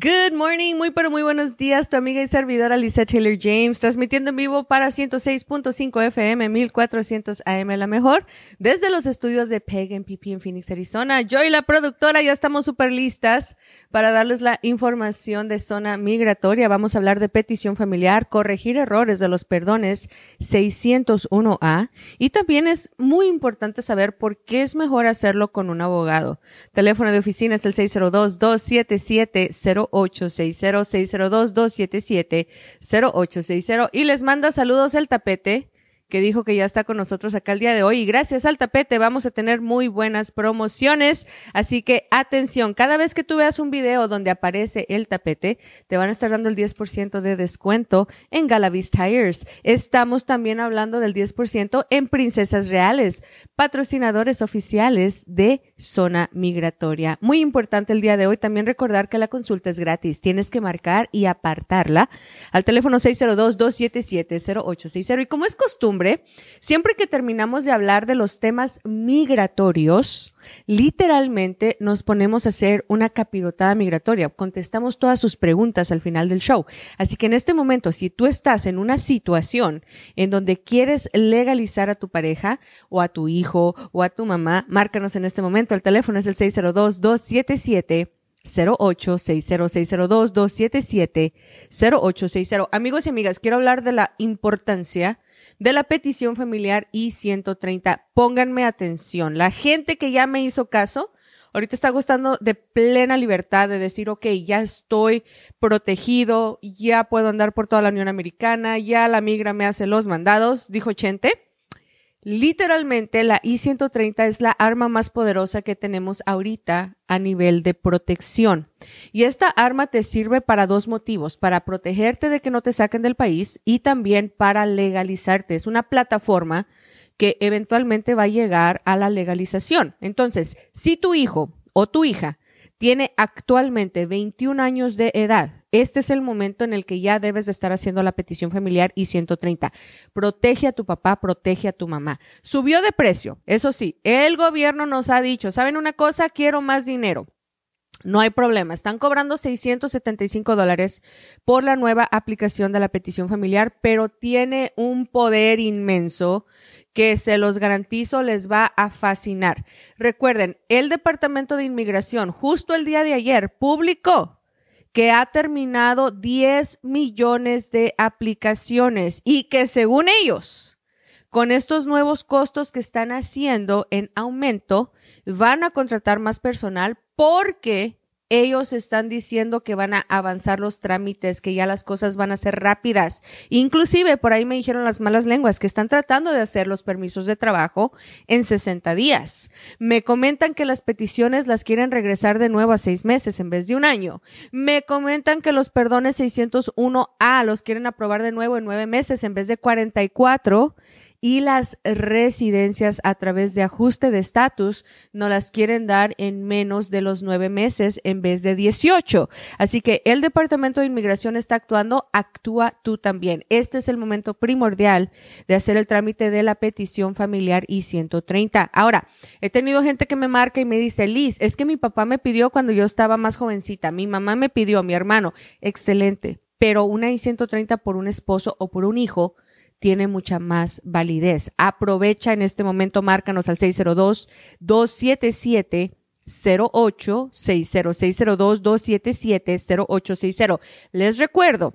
Good morning, muy pero muy buenos días, tu amiga y servidora Lisa Taylor James, transmitiendo en vivo para 106.5 FM 1400 AM la mejor, desde los estudios de Pagan PP en Phoenix, Arizona. Yo y la productora ya estamos súper listas para darles la información de zona migratoria. Vamos a hablar de petición familiar, corregir errores de los perdones 601A y también es muy importante saber por qué es mejor hacerlo con un abogado. Teléfono de oficina es el 602 277 0860-602-277-0860 y les manda saludos el tapete que dijo que ya está con nosotros acá el día de hoy. Y gracias al tapete vamos a tener muy buenas promociones. Así que atención, cada vez que tú veas un video donde aparece el tapete, te van a estar dando el 10% de descuento en Galavis Tires. Estamos también hablando del 10% en Princesas Reales, patrocinadores oficiales de Zona Migratoria. Muy importante el día de hoy también recordar que la consulta es gratis. Tienes que marcar y apartarla al teléfono 602-277-0860. Y como es costumbre, siempre que terminamos de hablar de los temas migratorios, literalmente nos ponemos a hacer una capirotada migratoria. Contestamos todas sus preguntas al final del show. Así que en este momento, si tú estás en una situación en donde quieres legalizar a tu pareja o a tu hijo o a tu mamá, márcanos en este momento. El teléfono es el 602 277 0860 277 0860 Amigos y amigas, quiero hablar de la importancia de la petición familiar I-130. Pónganme atención. La gente que ya me hizo caso, ahorita está gustando de plena libertad de decir, ok, ya estoy protegido, ya puedo andar por toda la Unión Americana, ya la migra me hace los mandados, dijo Chente. Literalmente, la I-130 es la arma más poderosa que tenemos ahorita a nivel de protección. Y esta arma te sirve para dos motivos, para protegerte de que no te saquen del país y también para legalizarte. Es una plataforma que eventualmente va a llegar a la legalización. Entonces, si tu hijo o tu hija tiene actualmente 21 años de edad este es el momento en el que ya debes de estar haciendo la petición familiar y 130. Protege a tu papá, protege a tu mamá. Subió de precio, eso sí, el gobierno nos ha dicho, ¿saben una cosa? Quiero más dinero. No hay problema, están cobrando 675 dólares por la nueva aplicación de la petición familiar, pero tiene un poder inmenso que se los garantizo les va a fascinar. Recuerden, el Departamento de Inmigración justo el día de ayer publicó que ha terminado 10 millones de aplicaciones y que según ellos, con estos nuevos costos que están haciendo en aumento, van a contratar más personal porque ellos están diciendo que van a avanzar los trámites, que ya las cosas van a ser rápidas. Inclusive, por ahí me dijeron las malas lenguas que están tratando de hacer los permisos de trabajo en 60 días. Me comentan que las peticiones las quieren regresar de nuevo a seis meses en vez de un año. Me comentan que los perdones 601A los quieren aprobar de nuevo en nueve meses en vez de 44 y las residencias a través de ajuste de estatus no las quieren dar en menos de los nueve meses en vez de 18. Así que el Departamento de Inmigración está actuando, actúa tú también. Este es el momento primordial de hacer el trámite de la petición familiar I-130. Ahora, he tenido gente que me marca y me dice, Liz, es que mi papá me pidió cuando yo estaba más jovencita, mi mamá me pidió, mi hermano, excelente, pero una I-130 por un esposo o por un hijo tiene mucha más validez. Aprovecha en este momento, márcanos al 602-277. 08 60602 277 0860. Les recuerdo,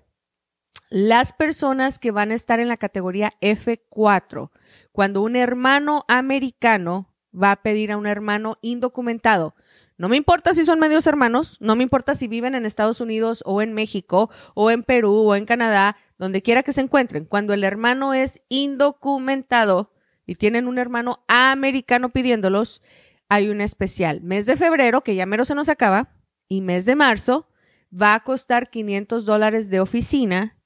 las personas que van a estar en la categoría F4, cuando un hermano americano va a pedir a un hermano indocumentado, no me importa si son medios hermanos, no me importa si viven en Estados Unidos o en México o en Perú o en Canadá, donde quiera que se encuentren, cuando el hermano es indocumentado y tienen un hermano americano pidiéndolos, hay un especial. Mes de febrero, que ya mero se nos acaba, y mes de marzo, va a costar 500 dólares de oficina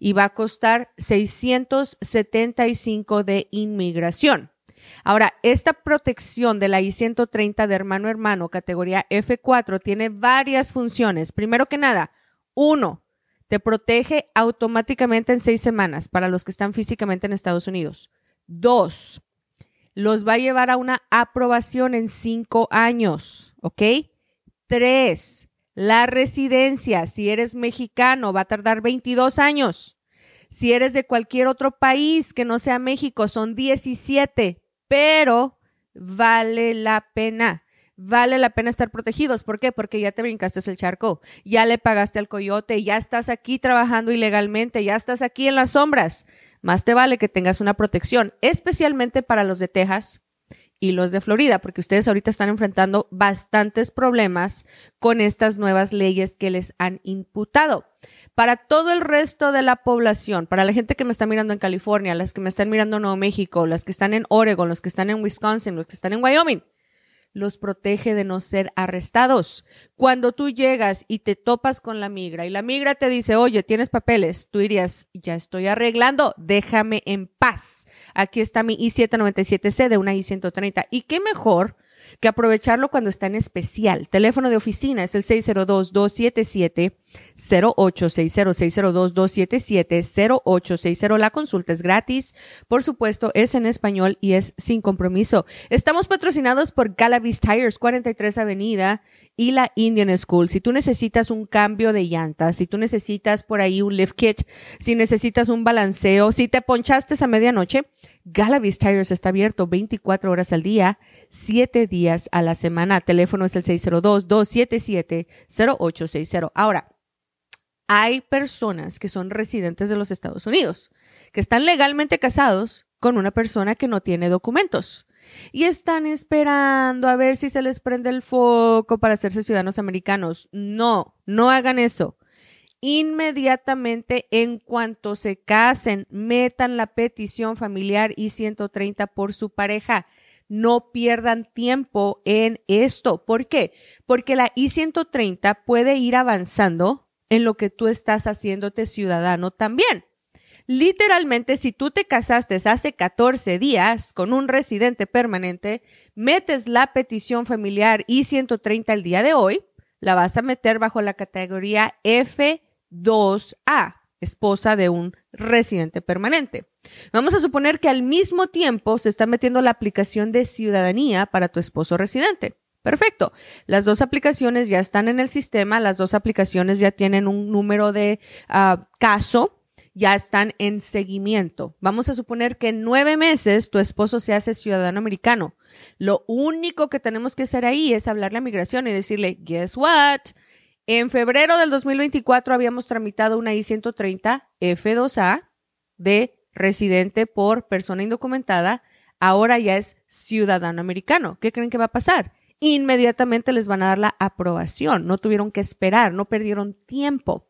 y va a costar 675 de inmigración. Ahora, esta protección de la I-130 de hermano hermano, categoría F4, tiene varias funciones. Primero que nada, uno, te protege automáticamente en seis semanas para los que están físicamente en Estados Unidos. Dos, los va a llevar a una aprobación en cinco años, ¿ok? Tres, la residencia, si eres mexicano, va a tardar 22 años. Si eres de cualquier otro país que no sea México, son 17, pero vale la pena. Vale la pena estar protegidos. ¿Por qué? Porque ya te brincaste el charco, ya le pagaste al coyote, ya estás aquí trabajando ilegalmente, ya estás aquí en las sombras. Más te vale que tengas una protección, especialmente para los de Texas, y los de Florida, porque ustedes ahorita están enfrentando bastantes problemas con estas nuevas leyes que les han imputado para todo el resto de la población, para la gente que me está mirando en California, las que me están mirando en Nuevo México, las que están en Oregon, los que están en Wisconsin, los que están en Wyoming, los protege de no ser arrestados. Cuando tú llegas y te topas con la migra y la migra te dice, oye, tienes papeles, tú dirías, ya estoy arreglando, déjame en paz. Aquí está mi I-797C de una I-130. ¿Y qué mejor? que aprovecharlo cuando está en especial. Teléfono de oficina es el 602-277. 0860-602-277-0860. La consulta es gratis. Por supuesto, es en español y es sin compromiso. Estamos patrocinados por Galavis Tires, 43 Avenida y la Indian School. Si tú necesitas un cambio de llantas, si tú necesitas por ahí un lift kit, si necesitas un balanceo, si te ponchaste a medianoche, Galavis Tires está abierto 24 horas al día, 7 días a la semana. Teléfono es el 602-277-0860. Ahora, hay personas que son residentes de los Estados Unidos, que están legalmente casados con una persona que no tiene documentos y están esperando a ver si se les prende el foco para hacerse ciudadanos americanos. No, no hagan eso. Inmediatamente en cuanto se casen, metan la petición familiar I-130 por su pareja. No pierdan tiempo en esto. ¿Por qué? Porque la I-130 puede ir avanzando en lo que tú estás haciéndote ciudadano también. Literalmente, si tú te casaste hace 14 días con un residente permanente, metes la petición familiar I-130 el día de hoy, la vas a meter bajo la categoría F2A, esposa de un residente permanente. Vamos a suponer que al mismo tiempo se está metiendo la aplicación de ciudadanía para tu esposo residente. Perfecto. Las dos aplicaciones ya están en el sistema, las dos aplicaciones ya tienen un número de ah, caso, ya están en seguimiento. Vamos a suponer que en nueve meses tu esposo se hace ciudadano americano. Lo único que tenemos que hacer ahí es hablarle a migración y decirle, guess what? En febrero del 2024 habíamos tramitado una I-130 F2A de residente por persona indocumentada. Ahora ya es ciudadano americano. ¿Qué creen que va a pasar? Inmediatamente les van a dar la aprobación. No tuvieron que esperar, no perdieron tiempo.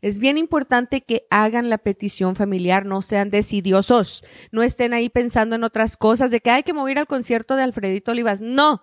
Es bien importante que hagan la petición familiar, no sean decidiosos, no estén ahí pensando en otras cosas, de que hay que mover al concierto de Alfredito Olivas. No,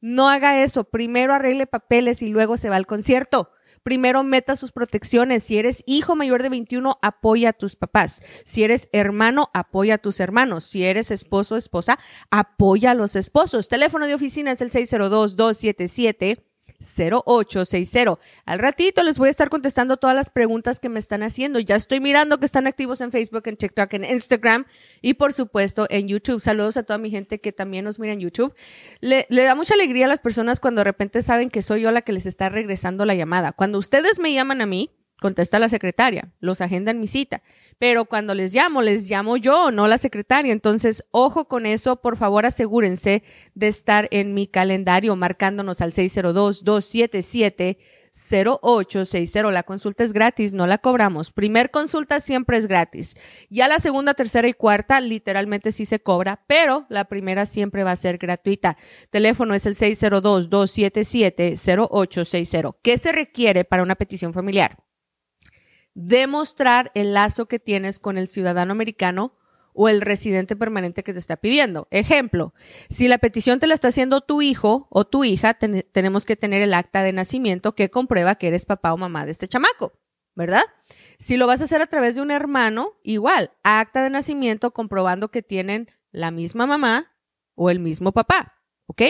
no haga eso. Primero arregle papeles y luego se va al concierto primero meta sus protecciones. Si eres hijo mayor de 21, apoya a tus papás. Si eres hermano, apoya a tus hermanos. Si eres esposo o esposa, apoya a los esposos. Teléfono de oficina es el 602-277. 0860. Al ratito les voy a estar contestando todas las preguntas que me están haciendo. Ya estoy mirando que están activos en Facebook, en TikTok, en Instagram y por supuesto en YouTube. Saludos a toda mi gente que también nos mira en YouTube. Le, le da mucha alegría a las personas cuando de repente saben que soy yo la que les está regresando la llamada. Cuando ustedes me llaman a mí, contesta la secretaria, los agendan mi cita. Pero cuando les llamo, les llamo yo, no la secretaria. Entonces, ojo con eso, por favor asegúrense de estar en mi calendario marcándonos al 602-277. 0860. La consulta es gratis, no la cobramos. Primer consulta siempre es gratis. Ya la segunda, tercera y cuarta literalmente sí se cobra, pero la primera siempre va a ser gratuita. Teléfono es el 602-277-0860. ¿Qué se requiere para una petición familiar? Demostrar el lazo que tienes con el ciudadano americano o el residente permanente que te está pidiendo. Ejemplo, si la petición te la está haciendo tu hijo o tu hija, tenemos que tener el acta de nacimiento que comprueba que eres papá o mamá de este chamaco, ¿verdad? Si lo vas a hacer a través de un hermano, igual, acta de nacimiento comprobando que tienen la misma mamá o el mismo papá, ¿ok?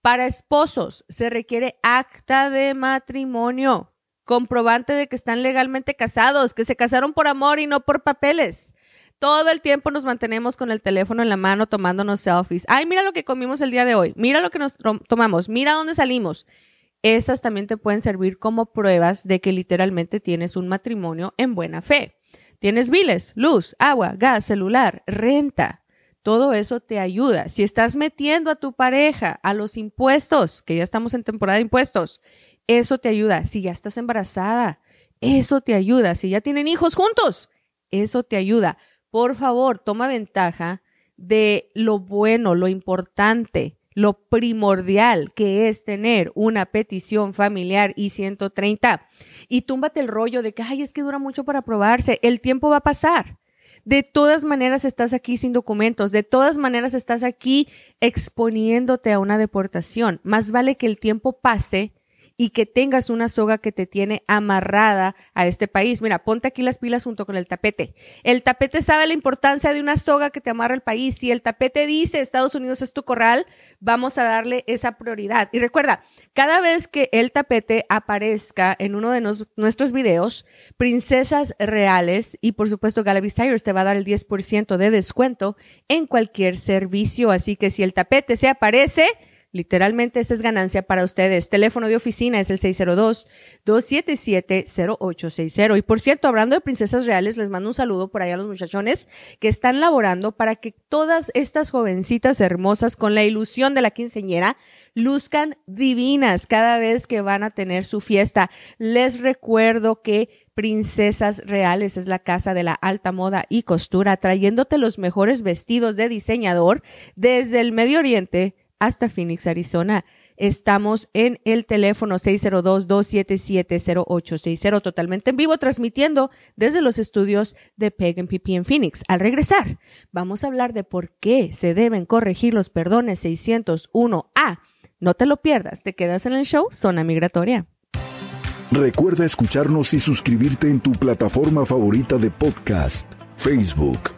Para esposos se requiere acta de matrimonio, comprobante de que están legalmente casados, que se casaron por amor y no por papeles. Todo el tiempo nos mantenemos con el teléfono en la mano tomándonos selfies. Ay, mira lo que comimos el día de hoy. Mira lo que nos tomamos. Mira dónde salimos. Esas también te pueden servir como pruebas de que literalmente tienes un matrimonio en buena fe. Tienes biles, luz, agua, gas, celular, renta. Todo eso te ayuda. Si estás metiendo a tu pareja a los impuestos, que ya estamos en temporada de impuestos, eso te ayuda. Si ya estás embarazada, eso te ayuda. Si ya tienen hijos juntos, eso te ayuda por favor, toma ventaja de lo bueno, lo importante, lo primordial que es tener una petición familiar y 130 y túmbate el rollo de que, ay, es que dura mucho para aprobarse, el tiempo va a pasar. De todas maneras estás aquí sin documentos, de todas maneras estás aquí exponiéndote a una deportación. Más vale que el tiempo pase y que tengas una soga que te tiene amarrada a este país. Mira, ponte aquí las pilas junto con el tapete. El tapete sabe la importancia de una soga que te amarra al país. Si el tapete dice Estados Unidos es tu corral, vamos a darle esa prioridad. Y recuerda, cada vez que el tapete aparezca en uno de nuestros videos, princesas reales y por supuesto Galavis Tires te va a dar el 10% de descuento en cualquier servicio. Así que si el tapete se aparece, Literalmente esa es ganancia para ustedes. Teléfono de oficina es el 602-277-0860. Y por cierto, hablando de princesas reales, les mando un saludo por ahí a los muchachones que están laborando para que todas estas jovencitas hermosas con la ilusión de la quinceñera luzcan divinas cada vez que van a tener su fiesta. Les recuerdo que Princesas Reales es la casa de la alta moda y costura, trayéndote los mejores vestidos de diseñador desde el Medio Oriente hasta Phoenix, Arizona. Estamos en el teléfono 602-277-0860, totalmente en vivo, transmitiendo desde los estudios de Peg PP en Phoenix. Al regresar, vamos a hablar de por qué se deben corregir los perdones 601A. No te lo pierdas, te quedas en el show Zona Migratoria. Recuerda escucharnos y suscribirte en tu plataforma favorita de podcast, Facebook